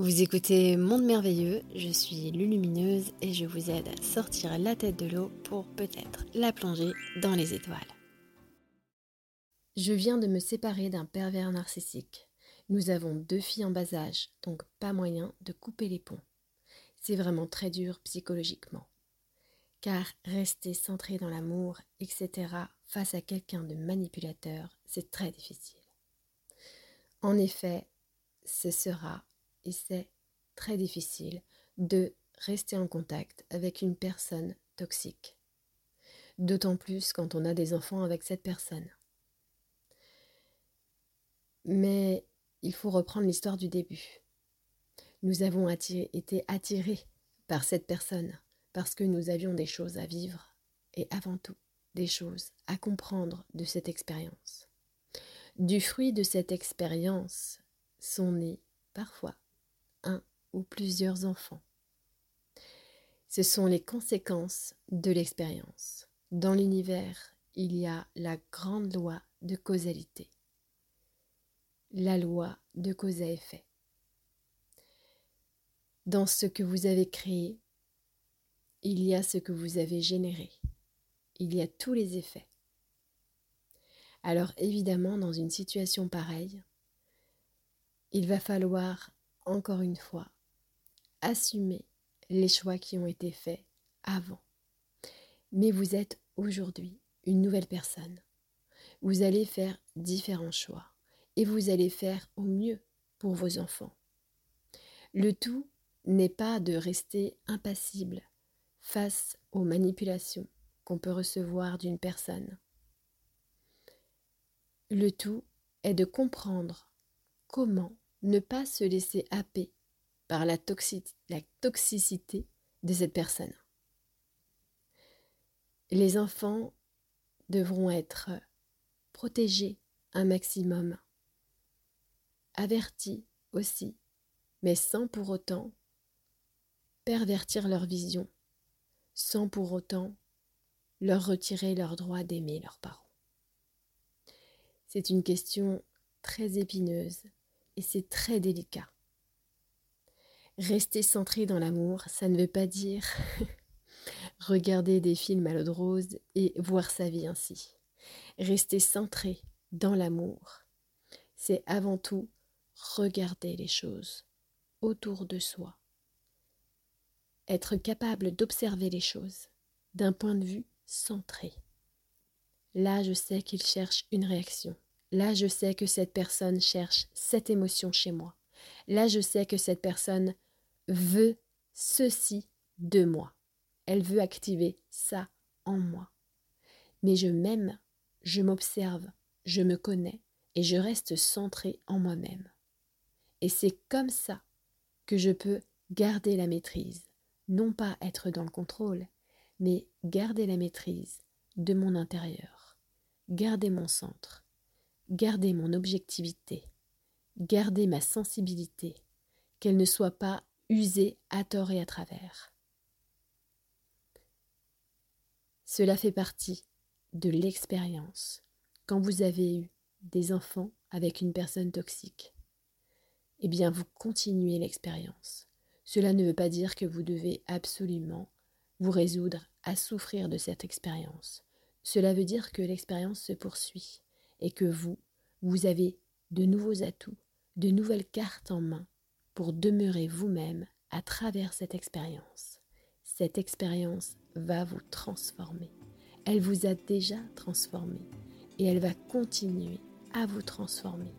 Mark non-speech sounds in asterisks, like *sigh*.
Vous écoutez Monde Merveilleux, je suis Lulumineuse et je vous aide à sortir la tête de l'eau pour peut-être la plonger dans les étoiles. Je viens de me séparer d'un pervers narcissique. Nous avons deux filles en bas âge, donc pas moyen de couper les ponts. C'est vraiment très dur psychologiquement. Car rester centré dans l'amour, etc., face à quelqu'un de manipulateur, c'est très difficile. En effet, ce sera c'est très difficile de rester en contact avec une personne toxique. D'autant plus quand on a des enfants avec cette personne. Mais il faut reprendre l'histoire du début. Nous avons été attirés par cette personne parce que nous avions des choses à vivre et avant tout des choses à comprendre de cette expérience. Du fruit de cette expérience sont nés parfois un ou plusieurs enfants. Ce sont les conséquences de l'expérience. Dans l'univers, il y a la grande loi de causalité, la loi de cause à effet. Dans ce que vous avez créé, il y a ce que vous avez généré. Il y a tous les effets. Alors évidemment, dans une situation pareille, il va falloir encore une fois, assumez les choix qui ont été faits avant. Mais vous êtes aujourd'hui une nouvelle personne. Vous allez faire différents choix et vous allez faire au mieux pour vos enfants. Le tout n'est pas de rester impassible face aux manipulations qu'on peut recevoir d'une personne. Le tout est de comprendre comment ne pas se laisser happer par la, toxicité de cette personne. Les enfants devront être protégés un maximum, avertis aussi, mais sans pour autant pervertir leur vision, sans pour autant leur retirer leur droit d'aimer leurs parents. C'est une question très épineuse et c'est très délicat. Rester centré dans l'amour, ça ne veut pas dire *laughs* regarder des films à l'eau de rose et voir sa vie ainsi. Rester centré dans l'amour, c'est avant tout regarder les choses autour de soi. Être capable d'observer les choses d'un point de vue centré. Là, je sais qu'il cherche une réaction. Là, je sais que cette personne cherche cette émotion chez moi. Là, je sais que cette personne veut ceci de moi. Elle veut activer ça en moi. Mais je m'aime, je m'observe, je me connais et je reste centré en moi-même. Et c'est comme ça que je peux garder la maîtrise, non pas être dans le contrôle, mais garder la maîtrise de mon intérieur, garder mon centre, garder mon objectivité, garder ma sensibilité, qu'elle ne soit pas usée à tort et à travers. Cela fait partie de l'expérience quand vous avez eu des enfants avec une personne toxique. Eh bien, vous continuez l'expérience. Cela ne veut pas dire que vous devez absolument vous résoudre à souffrir de cette expérience. Cela veut dire que l'expérience se poursuit et que vous, vous avez de nouveaux atouts, de nouvelles cartes en main pour demeurer vous-même à travers cette expérience. Cette expérience va vous transformer. Elle vous a déjà transformé et elle va continuer à vous transformer.